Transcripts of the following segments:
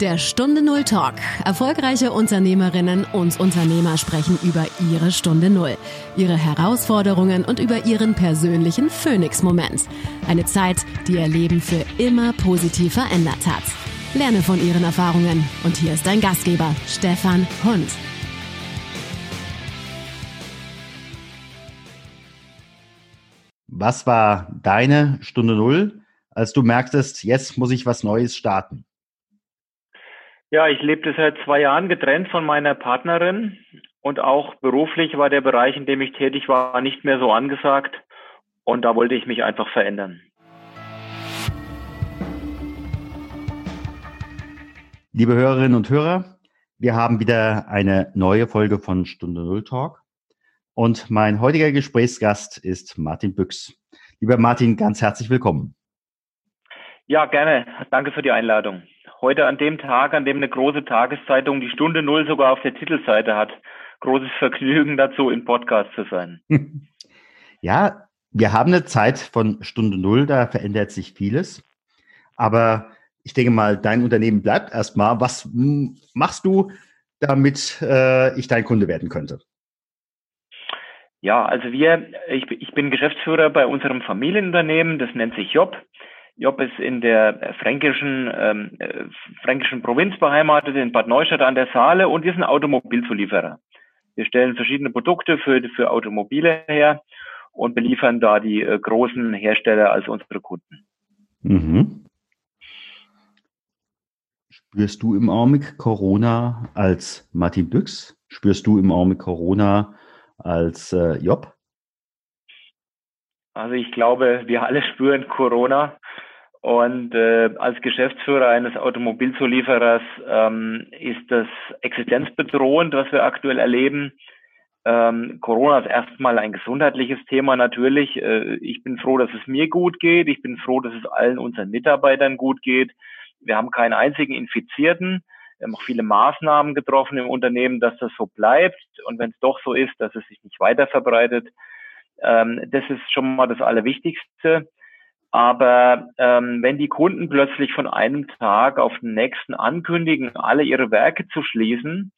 Der Stunde Null Talk. Erfolgreiche Unternehmerinnen und Unternehmer sprechen über ihre Stunde Null, ihre Herausforderungen und über ihren persönlichen Phoenix-Moment. Eine Zeit, die ihr Leben für immer positiv verändert hat. Lerne von ihren Erfahrungen. Und hier ist dein Gastgeber, Stefan Hund. Was war deine Stunde Null, als du merktest, jetzt muss ich was Neues starten? Ja, ich lebte seit zwei Jahren getrennt von meiner Partnerin und auch beruflich war der Bereich, in dem ich tätig war, nicht mehr so angesagt und da wollte ich mich einfach verändern. Liebe Hörerinnen und Hörer, wir haben wieder eine neue Folge von Stunde Null Talk und mein heutiger Gesprächsgast ist Martin Büchs. Lieber Martin, ganz herzlich willkommen. Ja, gerne. Danke für die Einladung heute an dem Tag, an dem eine große Tageszeitung die Stunde Null sogar auf der Titelseite hat. Großes Vergnügen dazu, in Podcast zu sein. Ja, wir haben eine Zeit von Stunde Null, da verändert sich vieles. Aber ich denke mal, dein Unternehmen bleibt erstmal. Was machst du, damit äh, ich dein Kunde werden könnte? Ja, also wir, ich, ich bin Geschäftsführer bei unserem Familienunternehmen, das nennt sich Job. Job ist in der fränkischen, ähm, äh, fränkischen Provinz beheimatet, in Bad Neustadt an der Saale und wir sind Automobilzulieferer. Wir stellen verschiedene Produkte für, für Automobile her und beliefern da die äh, großen Hersteller als unsere Kunden. Mhm. Spürst du im Augenblick Corona als Martin Büchs? Spürst du im Augenblick Corona als äh, Job? Also ich glaube, wir alle spüren Corona. Und äh, als Geschäftsführer eines Automobilzulieferers ähm, ist das existenzbedrohend, was wir aktuell erleben. Ähm, Corona ist erstmal ein gesundheitliches Thema natürlich. Äh, ich bin froh, dass es mir gut geht. Ich bin froh, dass es allen unseren Mitarbeitern gut geht. Wir haben keinen einzigen Infizierten. Wir haben auch viele Maßnahmen getroffen im Unternehmen, dass das so bleibt. Und wenn es doch so ist, dass es sich nicht weiter verbreitet, ähm, das ist schon mal das Allerwichtigste. Aber ähm, wenn die Kunden plötzlich von einem Tag auf den nächsten ankündigen, alle ihre Werke zu schließen,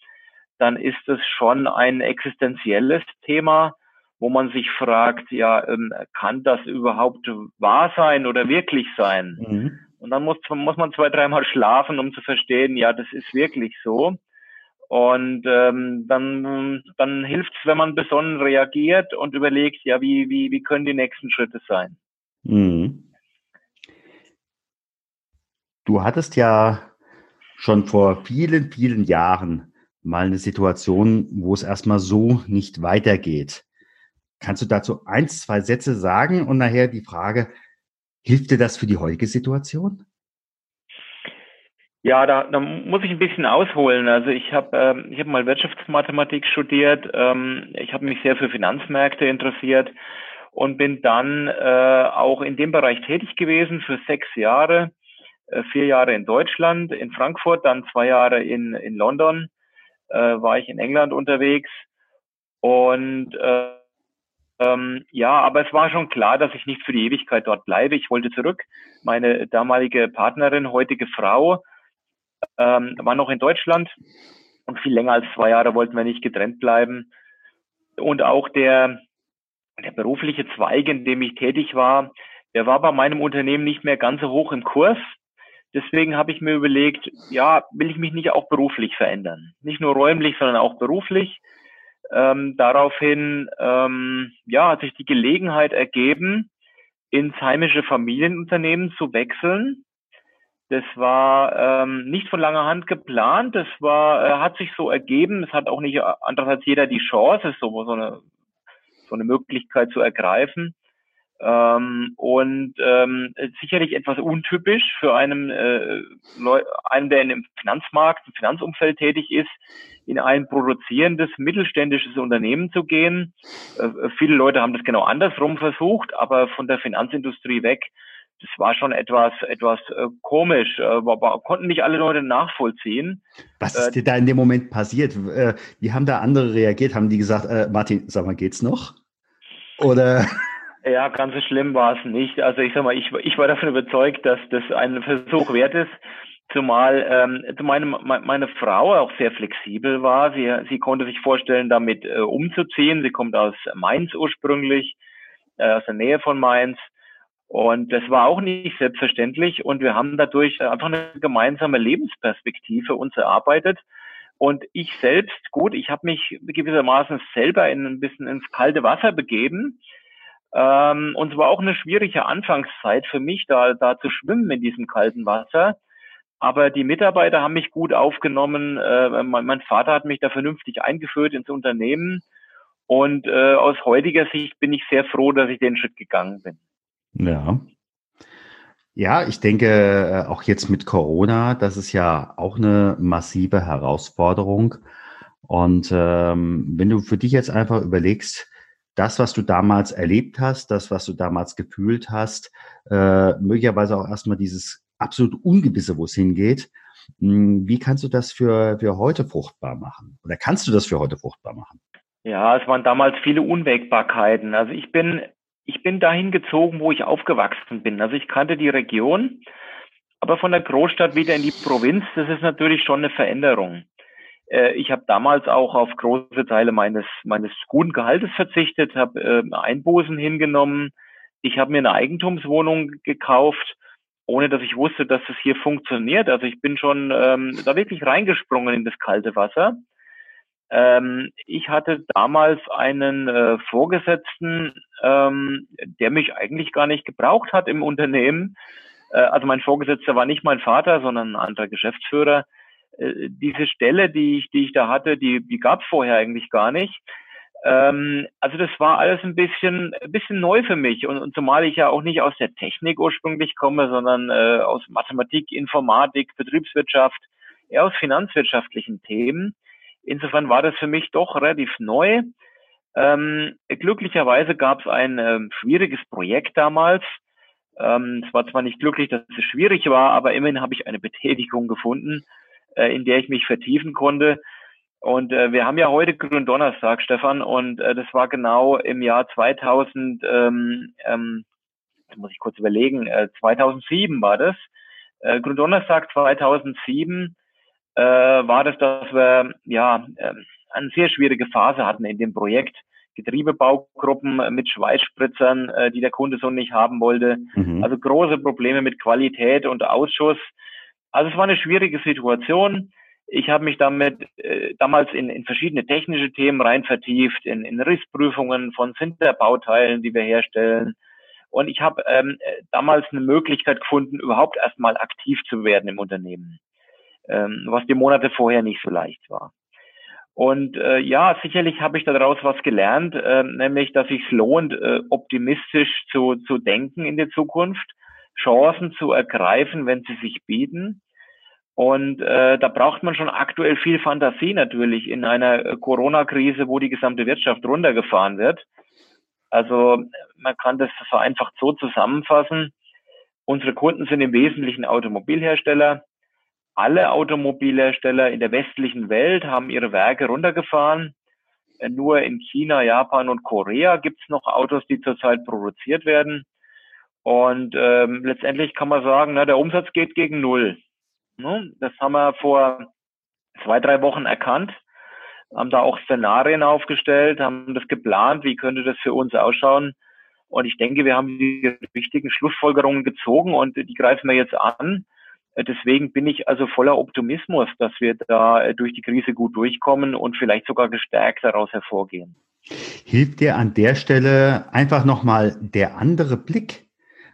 dann ist es schon ein existenzielles Thema, wo man sich fragt, ja, ähm, kann das überhaupt wahr sein oder wirklich sein? Mhm. Und dann muss, muss man zwei, dreimal schlafen, um zu verstehen, ja, das ist wirklich so. Und ähm, dann, dann hilft es, wenn man besonnen reagiert und überlegt, ja, wie, wie, wie können die nächsten Schritte sein? Mhm. Du hattest ja schon vor vielen, vielen Jahren mal eine Situation, wo es erstmal so nicht weitergeht. Kannst du dazu eins, zwei Sätze sagen und nachher die Frage, hilft dir das für die heutige Situation? Ja, da, da muss ich ein bisschen ausholen. Also ich habe ähm, ich hab mal Wirtschaftsmathematik studiert, ähm, ich habe mich sehr für Finanzmärkte interessiert und bin dann äh, auch in dem Bereich tätig gewesen für sechs Jahre vier Jahre in Deutschland, in Frankfurt, dann zwei Jahre in, in London, äh, war ich in England unterwegs. Und äh, ähm, ja, aber es war schon klar, dass ich nicht für die Ewigkeit dort bleibe. Ich wollte zurück. Meine damalige Partnerin, heutige Frau, ähm, war noch in Deutschland und viel länger als zwei Jahre wollten wir nicht getrennt bleiben. Und auch der, der berufliche Zweig, in dem ich tätig war, der war bei meinem Unternehmen nicht mehr ganz so hoch im Kurs. Deswegen habe ich mir überlegt, ja, will ich mich nicht auch beruflich verändern? Nicht nur räumlich, sondern auch beruflich. Ähm, daraufhin ähm, ja, hat sich die Gelegenheit ergeben, ins heimische Familienunternehmen zu wechseln. Das war ähm, nicht von langer Hand geplant. Das war, äh, hat sich so ergeben. Es hat auch nicht andererseits jeder die Chance, so, so, eine, so eine Möglichkeit zu ergreifen. Ähm, und ähm, sicherlich etwas untypisch für einen, äh, Leu einen, der in dem Finanzmarkt, im Finanzumfeld tätig ist, in ein produzierendes mittelständisches Unternehmen zu gehen. Äh, viele Leute haben das genau andersrum versucht, aber von der Finanzindustrie weg. Das war schon etwas, etwas äh, komisch. Äh, konnten nicht alle Leute nachvollziehen. Was ist dir da in dem Moment passiert? Äh, wie haben da andere reagiert? Haben die gesagt, äh, Martin, sag mal, geht's noch? Oder? Ja, ganz so schlimm war es nicht. Also ich sag mal, ich, ich war davon überzeugt, dass das ein Versuch wert ist. Zumal ähm, meine, meine Frau auch sehr flexibel war. Sie, sie konnte sich vorstellen, damit äh, umzuziehen. Sie kommt aus Mainz ursprünglich, äh, aus der Nähe von Mainz. Und das war auch nicht selbstverständlich. Und wir haben dadurch einfach eine gemeinsame Lebensperspektive uns erarbeitet. Und ich selbst, gut, ich habe mich gewissermaßen selber in ein bisschen ins kalte Wasser begeben. Ähm, und es war auch eine schwierige Anfangszeit für mich, da, da zu schwimmen in diesem kalten Wasser. Aber die Mitarbeiter haben mich gut aufgenommen. Äh, mein, mein, Vater hat mich da vernünftig eingeführt ins Unternehmen. Und äh, aus heutiger Sicht bin ich sehr froh, dass ich den Schritt gegangen bin. Ja. Ja, ich denke, äh, auch jetzt mit Corona, das ist ja auch eine massive Herausforderung. Und ähm, wenn du für dich jetzt einfach überlegst, das, was du damals erlebt hast, das, was du damals gefühlt hast, äh, möglicherweise auch erstmal dieses absolut Ungewisse, wo es hingeht. Hm, wie kannst du das für, für heute fruchtbar machen? Oder kannst du das für heute fruchtbar machen? Ja, es waren damals viele Unwägbarkeiten. Also ich bin, ich bin dahin gezogen, wo ich aufgewachsen bin. Also ich kannte die Region, aber von der Großstadt wieder in die Provinz, das ist natürlich schon eine Veränderung. Äh, ich habe damals auch auf große Teile meines, meines guten Gehaltes verzichtet, habe äh, Einbußen hingenommen. Ich habe mir eine Eigentumswohnung gekauft ohne dass ich wusste, dass es hier funktioniert. Also ich bin schon ähm, da wirklich reingesprungen in das kalte Wasser. Ähm, ich hatte damals einen äh, Vorgesetzten, ähm, der mich eigentlich gar nicht gebraucht hat im Unternehmen. Äh, also mein Vorgesetzter war nicht mein Vater, sondern ein anderer Geschäftsführer. Äh, diese Stelle, die ich, die ich da hatte, die, die gab es vorher eigentlich gar nicht. Ähm, also das war alles ein bisschen, ein bisschen neu für mich und, und zumal ich ja auch nicht aus der Technik ursprünglich komme, sondern äh, aus Mathematik, Informatik, Betriebswirtschaft, eher aus finanzwirtschaftlichen Themen. Insofern war das für mich doch relativ neu. Ähm, glücklicherweise gab es ein äh, schwieriges Projekt damals. Ähm, es war zwar nicht glücklich, dass es schwierig war, aber immerhin habe ich eine Betätigung gefunden, äh, in der ich mich vertiefen konnte. Und äh, wir haben ja heute Gründonnerstag, Stefan, und äh, das war genau im Jahr 2000, ähm, ähm, muss ich kurz überlegen, äh, 2007 war das. Äh, Gründonnerstag 2007 äh, war das, dass wir ja äh, eine sehr schwierige Phase hatten in dem Projekt. Getriebebaugruppen mit Schweißspritzern, äh, die der Kunde so nicht haben wollte. Mhm. Also große Probleme mit Qualität und Ausschuss. Also es war eine schwierige Situation. Ich habe mich damit äh, damals in, in verschiedene technische Themen rein vertieft, in, in Rissprüfungen von Sinterbauteilen, die wir herstellen. Und ich habe ähm, damals eine Möglichkeit gefunden, überhaupt erstmal aktiv zu werden im Unternehmen, ähm, was die Monate vorher nicht so leicht war. Und äh, ja, sicherlich habe ich daraus was gelernt, äh, nämlich, dass es lohnt, äh, optimistisch zu, zu denken in der Zukunft, Chancen zu ergreifen, wenn sie sich bieten und äh, da braucht man schon aktuell viel Fantasie natürlich in einer äh, Corona-Krise, wo die gesamte Wirtschaft runtergefahren wird. Also man kann das vereinfacht so zusammenfassen. Unsere Kunden sind im Wesentlichen Automobilhersteller. Alle Automobilhersteller in der westlichen Welt haben ihre Werke runtergefahren. Nur in China, Japan und Korea gibt es noch Autos, die zurzeit produziert werden. Und ähm, letztendlich kann man sagen, na, der Umsatz geht gegen Null. Ne? Das haben wir vor zwei, drei Wochen erkannt, haben da auch Szenarien aufgestellt, haben das geplant, wie könnte das für uns ausschauen. Und ich denke, wir haben die wichtigen Schlussfolgerungen gezogen und die greifen wir jetzt an. Deswegen bin ich also voller Optimismus, dass wir da durch die Krise gut durchkommen und vielleicht sogar gestärkt daraus hervorgehen. Hilft dir an der Stelle einfach nochmal der andere Blick?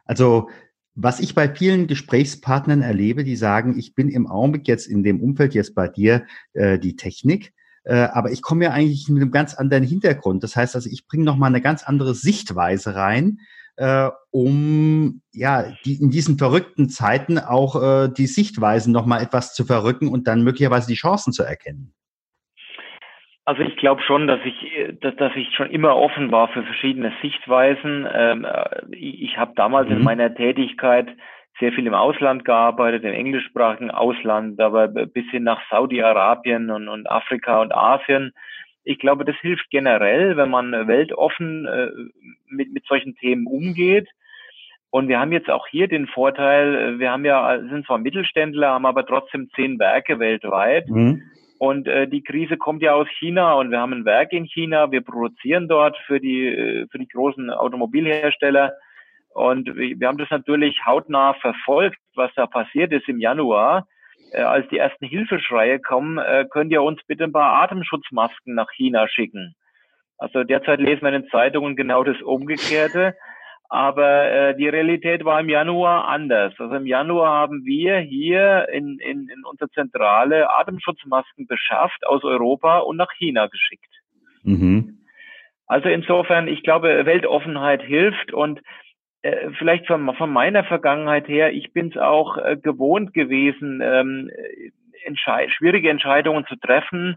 Also was ich bei vielen Gesprächspartnern erlebe, die sagen, ich bin im Augenblick jetzt in dem Umfeld jetzt bei dir äh, die Technik, äh, aber ich komme ja eigentlich mit einem ganz anderen Hintergrund. Das heißt also, ich bringe noch mal eine ganz andere Sichtweise rein, äh, um ja die, in diesen verrückten Zeiten auch äh, die Sichtweisen noch mal etwas zu verrücken und dann möglicherweise die Chancen zu erkennen. Also ich glaube schon, dass ich, dass, dass ich schon immer offen war für verschiedene Sichtweisen. Ähm, ich ich habe damals mhm. in meiner Tätigkeit sehr viel im Ausland gearbeitet, im englischsprachigen Ausland, aber bis hin nach Saudi-Arabien und, und Afrika und Asien. Ich glaube, das hilft generell, wenn man weltoffen äh, mit, mit solchen Themen umgeht. Und wir haben jetzt auch hier den Vorteil, äh, wir haben ja, sind zwar Mittelständler, haben aber trotzdem zehn Werke weltweit. Mhm. Und äh, die Krise kommt ja aus China und wir haben ein Werk in China. Wir produzieren dort für die, äh, für die großen Automobilhersteller. Und wir haben das natürlich hautnah verfolgt, was da passiert ist im Januar. Äh, als die ersten Hilfeschreie kommen, äh, könnt ihr uns bitte ein paar Atemschutzmasken nach China schicken. Also derzeit lesen wir in den Zeitungen genau das Umgekehrte. Aber äh, die Realität war im Januar anders. Also im Januar haben wir hier in, in, in unserer Zentrale Atemschutzmasken beschafft aus Europa und nach China geschickt. Mhm. Also insofern, ich glaube, Weltoffenheit hilft und äh, vielleicht von, von meiner Vergangenheit her, ich bin es auch äh, gewohnt gewesen, ähm, entschei schwierige Entscheidungen zu treffen.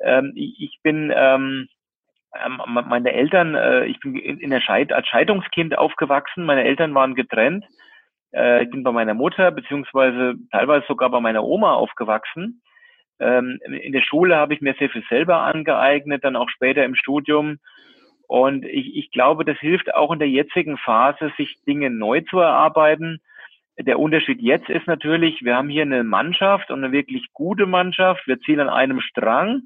Ähm, ich, ich bin ähm, meine Eltern, äh, ich bin in der Scheid als Scheidungskind aufgewachsen. Meine Eltern waren getrennt. Äh, ich bin bei meiner Mutter beziehungsweise teilweise sogar bei meiner Oma aufgewachsen. Ähm, in der Schule habe ich mir sehr viel selber angeeignet, dann auch später im Studium. Und ich, ich glaube, das hilft auch in der jetzigen Phase, sich Dinge neu zu erarbeiten. Der Unterschied jetzt ist natürlich, wir haben hier eine Mannschaft und eine wirklich gute Mannschaft. Wir ziehen an einem Strang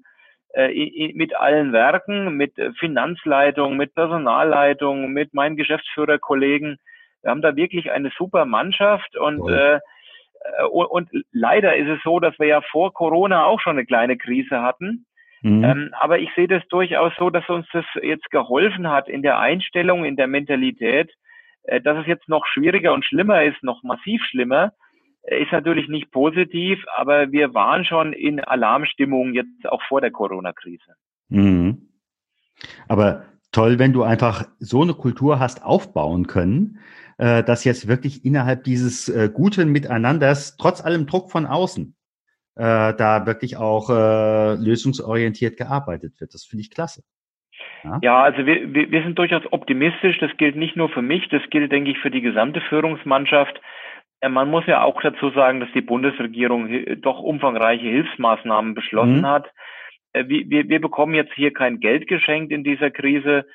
mit allen Werken, mit Finanzleitung, mit Personalleitung, mit meinen Geschäftsführerkollegen. Wir haben da wirklich eine super Mannschaft und cool. äh, und, und leider ist es so, dass wir ja vor Corona auch schon eine kleine Krise hatten. Mhm. Ähm, aber ich sehe das durchaus so, dass uns das jetzt geholfen hat in der Einstellung, in der Mentalität, äh, dass es jetzt noch schwieriger und schlimmer ist, noch massiv schlimmer ist natürlich nicht positiv, aber wir waren schon in Alarmstimmung jetzt auch vor der Corona-Krise. Mhm. Aber toll, wenn du einfach so eine Kultur hast aufbauen können, äh, dass jetzt wirklich innerhalb dieses äh, guten Miteinanders, trotz allem Druck von außen, äh, da wirklich auch äh, lösungsorientiert gearbeitet wird. Das finde ich klasse. Ja, ja also wir, wir, wir sind durchaus optimistisch. Das gilt nicht nur für mich, das gilt, denke ich, für die gesamte Führungsmannschaft. Äh, man muss ja auch dazu sagen, dass die Bundesregierung doch umfangreiche Hilfsmaßnahmen beschlossen mhm. hat. Äh, wir, wir bekommen jetzt hier kein Geld geschenkt in dieser Krise,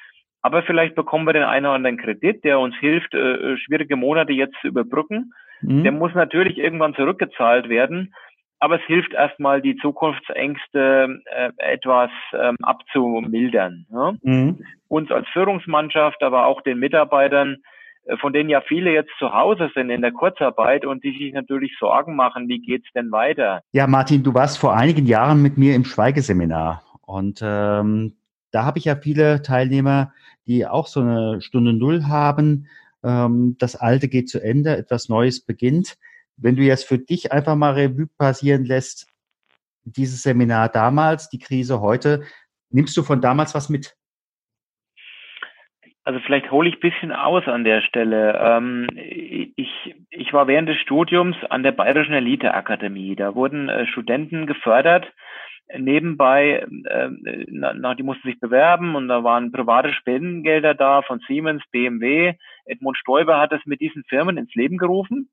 aber vielleicht bekommen wir den einen oder anderen Kredit, der uns hilft, äh, schwierige Monate jetzt zu überbrücken. Mhm. Der muss natürlich irgendwann zurückgezahlt werden, aber es hilft erstmal, die Zukunftsängste äh, etwas ähm, abzumildern. Ja? Mhm. Uns als Führungsmannschaft, aber auch den Mitarbeitern äh, von denen ja viele jetzt zu Hause sind in der Kurzarbeit und die sich natürlich Sorgen machen, wie geht's denn weiter? Ja, Martin, du warst vor einigen Jahren mit mir im Schweigeseminar und ähm, da habe ich ja viele Teilnehmer, die auch so eine Stunde Null haben. Ähm, das Alte geht zu Ende, etwas Neues beginnt. Wenn du jetzt für dich einfach mal Revue passieren lässt, dieses Seminar damals, die Krise heute, nimmst du von damals was mit? Also vielleicht hole ich bisschen aus an der Stelle. Ähm, ich, ich war während des Studiums an der Bayerischen Eliteakademie. Da wurden äh, Studenten gefördert. Nebenbei, äh, na, die mussten sich bewerben und da waren private Spendengelder da von Siemens, BMW. Edmund Stoiber hat es mit diesen Firmen ins Leben gerufen.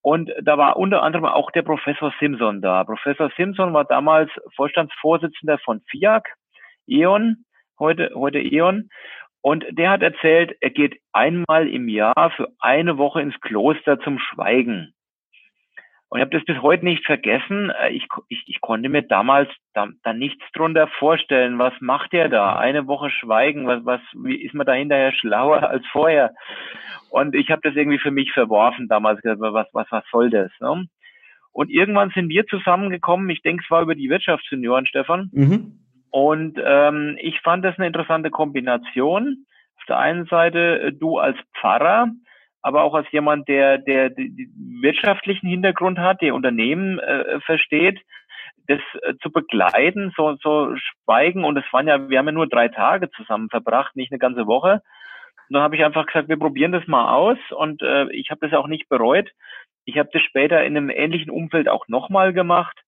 Und da war unter anderem auch der Professor Simpson da. Professor Simpson war damals Vorstandsvorsitzender von FIAC, E.ON, heute, heute E.ON. Und der hat erzählt, er geht einmal im Jahr für eine Woche ins Kloster zum Schweigen. Und ich habe das bis heute nicht vergessen. Äh, ich, ich, ich konnte mir damals da, da nichts drunter vorstellen. Was macht er da? Eine Woche Schweigen? Was, was, wie ist man da hinterher schlauer als vorher? Und ich habe das irgendwie für mich verworfen damals. Was, was, was soll das? Ne? Und irgendwann sind wir zusammengekommen. Ich denke, es war über die Wirtschaftssenioren, Stefan. Mhm. Und ähm, ich fand das eine interessante Kombination. Auf der einen Seite äh, du als Pfarrer, aber auch als jemand, der, der den wirtschaftlichen Hintergrund hat, der Unternehmen äh, versteht, das äh, zu begleiten, so, so schweigen. Und es waren ja, wir haben ja nur drei Tage zusammen verbracht, nicht eine ganze Woche. Und dann habe ich einfach gesagt, wir probieren das mal aus. Und äh, ich habe das auch nicht bereut. Ich habe das später in einem ähnlichen Umfeld auch nochmal gemacht.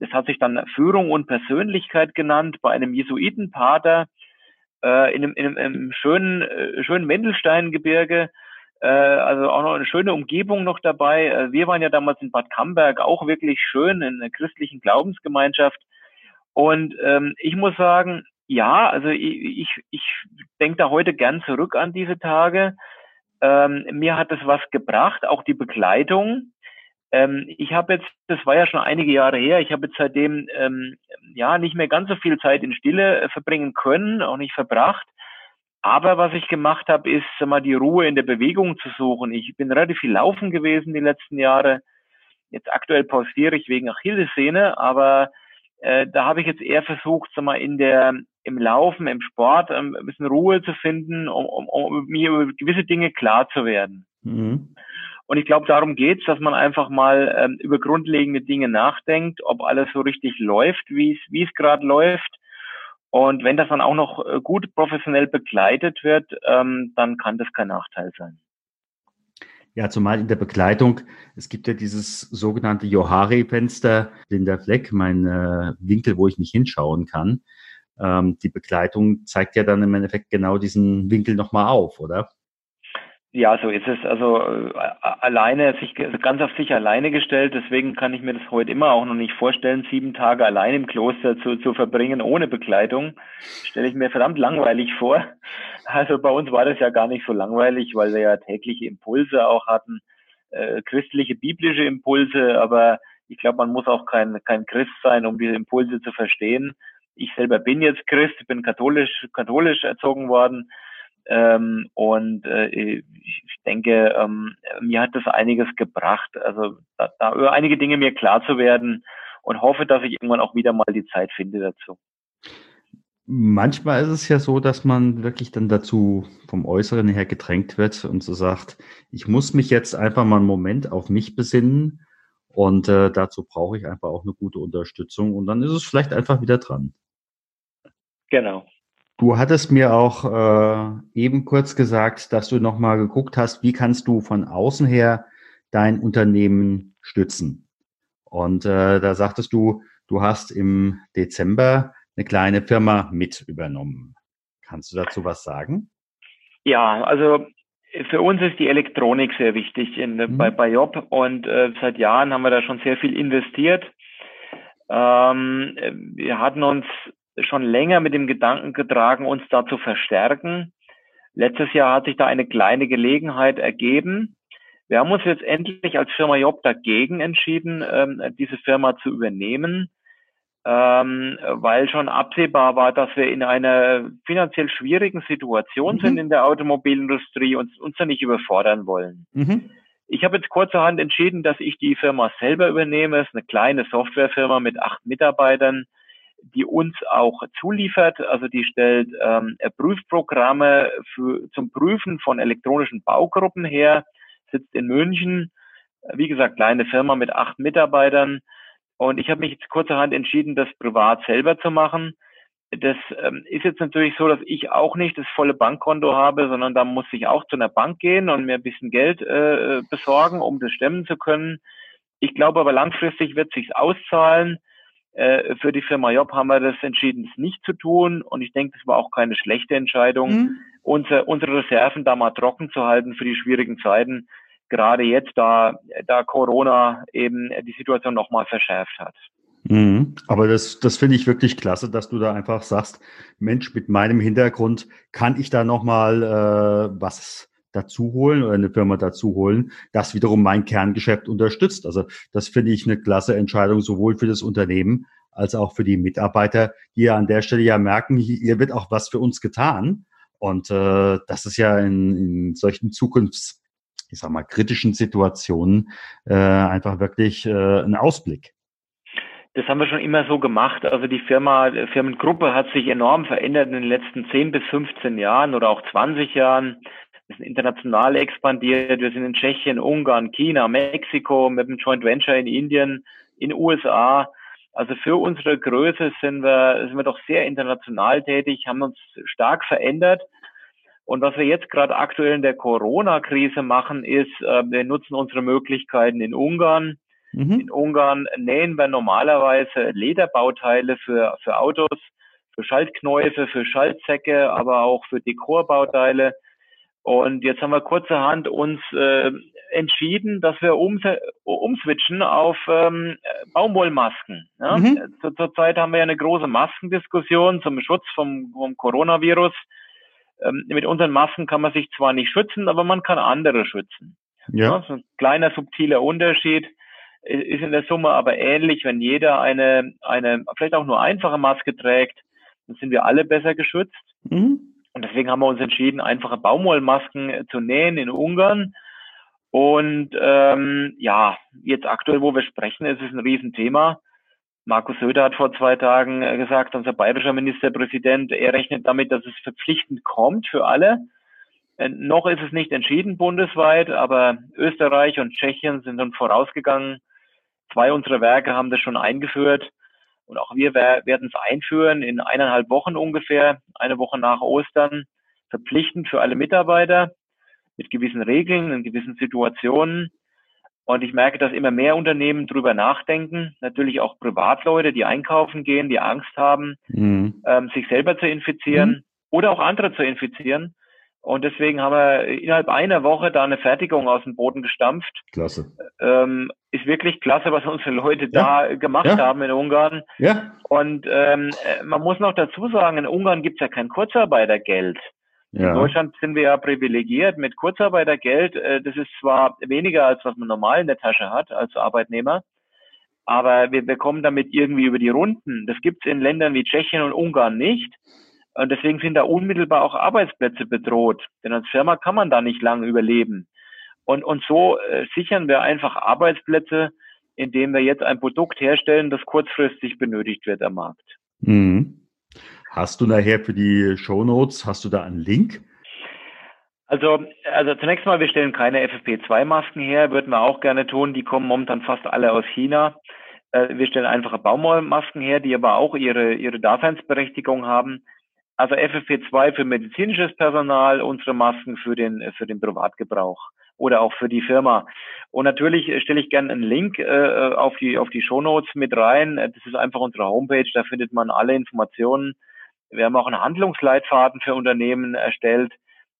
Das hat sich dann Führung und Persönlichkeit genannt bei einem Jesuitenpater äh, in, einem, in, einem, in einem schönen, äh, schönen Wendelsteingebirge. Äh, also auch noch eine schöne Umgebung noch dabei. Äh, wir waren ja damals in Bad Camberg auch wirklich schön in einer christlichen Glaubensgemeinschaft. Und ähm, ich muss sagen, ja, also ich, ich, ich denke da heute gern zurück an diese Tage. Ähm, mir hat es was gebracht, auch die Begleitung. Ähm, ich habe jetzt, das war ja schon einige Jahre her, ich habe jetzt seitdem ähm, ja nicht mehr ganz so viel Zeit in Stille äh, verbringen können, auch nicht verbracht. Aber was ich gemacht habe, ist mal die Ruhe in der Bewegung zu suchen. Ich bin relativ viel laufen gewesen die letzten Jahre. Jetzt aktuell pausiere ich wegen Achillessehne, aber äh, da habe ich jetzt eher versucht, sag mal, in der im Laufen, im Sport ähm, ein bisschen Ruhe zu finden, um, um, um mir über gewisse Dinge klar zu werden. Mhm. Und ich glaube, darum geht's, dass man einfach mal ähm, über grundlegende Dinge nachdenkt, ob alles so richtig läuft, wie es wie es gerade läuft. Und wenn das dann auch noch äh, gut professionell begleitet wird, ähm, dann kann das kein Nachteil sein. Ja, zumal in der Begleitung, es gibt ja dieses sogenannte Johari-Fenster, blinder Fleck, mein äh, Winkel, wo ich nicht hinschauen kann. Ähm, die Begleitung zeigt ja dann im Endeffekt genau diesen Winkel nochmal auf, oder? Ja, so ist es. Also äh, alleine, sich ganz auf sich alleine gestellt. Deswegen kann ich mir das heute immer auch noch nicht vorstellen, sieben Tage allein im Kloster zu, zu verbringen ohne Begleitung. Stelle ich mir verdammt langweilig vor. Also bei uns war das ja gar nicht so langweilig, weil wir ja tägliche Impulse auch hatten, äh, christliche, biblische Impulse. Aber ich glaube, man muss auch kein, kein Christ sein, um diese Impulse zu verstehen. Ich selber bin jetzt Christ, bin katholisch, katholisch erzogen worden ähm, und äh, ich denke, ähm, mir hat das einiges gebracht, also da, da über einige Dinge mir klar zu werden und hoffe, dass ich irgendwann auch wieder mal die Zeit finde dazu. Manchmal ist es ja so, dass man wirklich dann dazu vom Äußeren her gedrängt wird und so sagt, ich muss mich jetzt einfach mal einen Moment auf mich besinnen und äh, dazu brauche ich einfach auch eine gute Unterstützung und dann ist es vielleicht einfach wieder dran. Genau. Du hattest mir auch äh, eben kurz gesagt, dass du nochmal geguckt hast, wie kannst du von außen her dein Unternehmen stützen. Und äh, da sagtest du, du hast im Dezember eine kleine Firma mit übernommen. Kannst du dazu was sagen? Ja, also für uns ist die Elektronik sehr wichtig in, mhm. bei, bei Job und äh, seit Jahren haben wir da schon sehr viel investiert. Ähm, wir hatten uns schon länger mit dem Gedanken getragen, uns da zu verstärken. Letztes Jahr hat sich da eine kleine Gelegenheit ergeben. Wir haben uns jetzt endlich als Firma Job dagegen entschieden, ähm, diese Firma zu übernehmen, ähm, weil schon absehbar war, dass wir in einer finanziell schwierigen Situation mhm. sind in der Automobilindustrie und uns da nicht überfordern wollen. Mhm. Ich habe jetzt kurzerhand entschieden, dass ich die Firma selber übernehme. Es ist eine kleine Softwarefirma mit acht Mitarbeitern die uns auch zuliefert. Also die stellt ähm, Prüfprogramme für, zum Prüfen von elektronischen Baugruppen her, sitzt in München. Wie gesagt, kleine Firma mit acht Mitarbeitern. Und ich habe mich jetzt kurzerhand entschieden, das privat selber zu machen. Das ähm, ist jetzt natürlich so, dass ich auch nicht das volle Bankkonto habe, sondern da muss ich auch zu einer Bank gehen und mir ein bisschen Geld äh, besorgen, um das stemmen zu können. Ich glaube aber langfristig wird sich's auszahlen. Äh, für die Firma Job haben wir das entschieden, das nicht zu tun. Und ich denke, das war auch keine schlechte Entscheidung, mhm. unsere, unsere Reserven da mal trocken zu halten für die schwierigen Zeiten. Gerade jetzt, da, da Corona eben die Situation nochmal verschärft hat. Mhm. Aber das, das finde ich wirklich klasse, dass du da einfach sagst, Mensch, mit meinem Hintergrund kann ich da nochmal äh, was dazu holen oder eine Firma dazu holen, das wiederum mein Kerngeschäft unterstützt. Also das finde ich eine klasse Entscheidung, sowohl für das Unternehmen als auch für die Mitarbeiter, die ja an der Stelle ja merken, hier wird auch was für uns getan. Und äh, das ist ja in, in solchen Zukunfts, ich sag mal, kritischen Situationen äh, einfach wirklich äh, ein Ausblick. Das haben wir schon immer so gemacht. Also die Firma, die Firmengruppe hat sich enorm verändert in den letzten 10 bis 15 Jahren oder auch 20 Jahren. Wir sind international expandiert. Wir sind in Tschechien, Ungarn, China, Mexiko mit dem Joint Venture in Indien, in USA. Also für unsere Größe sind wir, sind wir doch sehr international tätig, haben uns stark verändert. Und was wir jetzt gerade aktuell in der Corona-Krise machen, ist, äh, wir nutzen unsere Möglichkeiten in Ungarn. Mhm. In Ungarn nähen wir normalerweise Lederbauteile für, für Autos, für Schaltknäufe, für Schaltsäcke, aber auch für Dekorbauteile. Und jetzt haben wir kurzerhand uns äh, entschieden, dass wir um, umswitchen auf ähm, Baumwollmasken. Ja? Mhm. Zur, Zurzeit haben wir ja eine große Maskendiskussion zum Schutz vom, vom Coronavirus. ähm, mit unseren Masken kann man sich zwar nicht schützen, aber man kann andere schützen. Ja. ja so ein kleiner subtiler Unterschied ist in der Summe aber ähnlich, wenn jeder eine, eine vielleicht auch nur einfache Maske trägt, dann sind wir alle besser geschützt. Mhm. Und deswegen haben wir uns entschieden, einfache Baumwollmasken zu nähen in Ungarn. Und ähm, ja, jetzt aktuell, wo wir sprechen, ist es ein Riesenthema. Markus Söder hat vor zwei Tagen äh, gesagt, unser bayerischer Ministerpräsident, er rechnet damit, dass es verpflichtend kommt für alle. Äh, noch ist es nicht entschieden bundesweit, aber Österreich und Tschechien sind uns vorausgegangen. Zwei unserer Werke haben das schon eingeführt. Und auch wir werden es einführen in eineinhalb Wochen ungefähr, eine Woche nach Ostern, verpflichtend für alle Mitarbeiter mit gewissen Regeln, in gewissen Situationen. Und ich merke, dass immer mehr Unternehmen drüber nachdenken, natürlich auch Privatleute, die einkaufen gehen, die Angst haben, mhm. ähm, sich selber zu infizieren mhm. oder auch andere zu infizieren. Und deswegen haben wir innerhalb einer Woche da eine Fertigung aus dem Boden gestampft. Klasse. Ähm, ist wirklich klasse, was unsere Leute ja. da gemacht ja. haben in Ungarn. Ja. Und ähm, äh, man muss noch dazu sagen, in Ungarn gibt es ja kein Kurzarbeitergeld. Ja. In Deutschland sind wir ja privilegiert mit Kurzarbeitergeld. Äh, das ist zwar weniger, als was man normal in der Tasche hat als Arbeitnehmer, aber wir bekommen damit irgendwie über die Runden. Das gibt es in Ländern wie Tschechien und Ungarn nicht. Und deswegen sind da unmittelbar auch Arbeitsplätze bedroht. Denn als Firma kann man da nicht lange überleben. Und, und so äh, sichern wir einfach Arbeitsplätze, indem wir jetzt ein Produkt herstellen, das kurzfristig benötigt wird am Markt. Mhm. Hast du nachher für die Show Notes, hast du da einen Link? Also, also zunächst mal, wir stellen keine FFP2-Masken her, würden wir auch gerne tun. Die kommen momentan fast alle aus China. Äh, wir stellen einfache Baumwollmasken her, die aber auch ihre, ihre Daseinsberechtigung haben. Also FFP2 für medizinisches Personal, unsere Masken für den, für den Privatgebrauch oder auch für die Firma. Und natürlich stelle ich gerne einen Link äh, auf die auf die Shownotes mit rein. Das ist einfach unsere Homepage, da findet man alle Informationen wir haben auch einen Handlungsleitfaden für Unternehmen erstellt.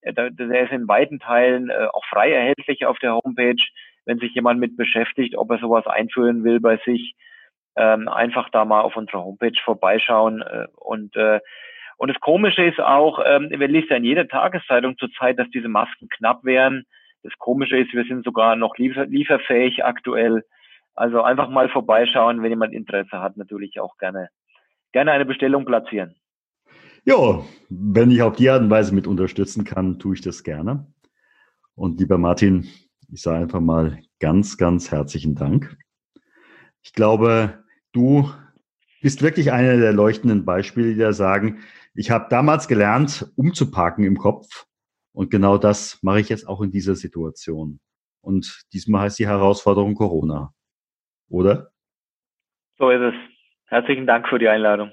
Äh, der ist in weiten Teilen äh, auch frei erhältlich auf der Homepage, wenn sich jemand mit beschäftigt, ob er sowas einführen will bei sich. Ähm, einfach da mal auf unserer Homepage vorbeischauen. Äh, und, und das Komische ist auch, ähm, wir lesen ja in jeder Tageszeitung zurzeit, dass diese Masken knapp wären. Das Komische ist, wir sind sogar noch liefer lieferfähig aktuell. Also einfach mal vorbeischauen, wenn jemand Interesse hat, natürlich auch gerne, gerne eine Bestellung platzieren. Ja, wenn ich auf die Art und Weise mit unterstützen kann, tue ich das gerne. Und lieber Martin, ich sage einfach mal ganz, ganz herzlichen Dank. Ich glaube, du bist wirklich einer der leuchtenden Beispiele, die da sagen, ich habe damals gelernt, umzuparken im Kopf. Und genau das mache ich jetzt auch in dieser Situation. Und diesmal heißt die Herausforderung Corona. Oder? So ist es. Herzlichen Dank für die Einladung.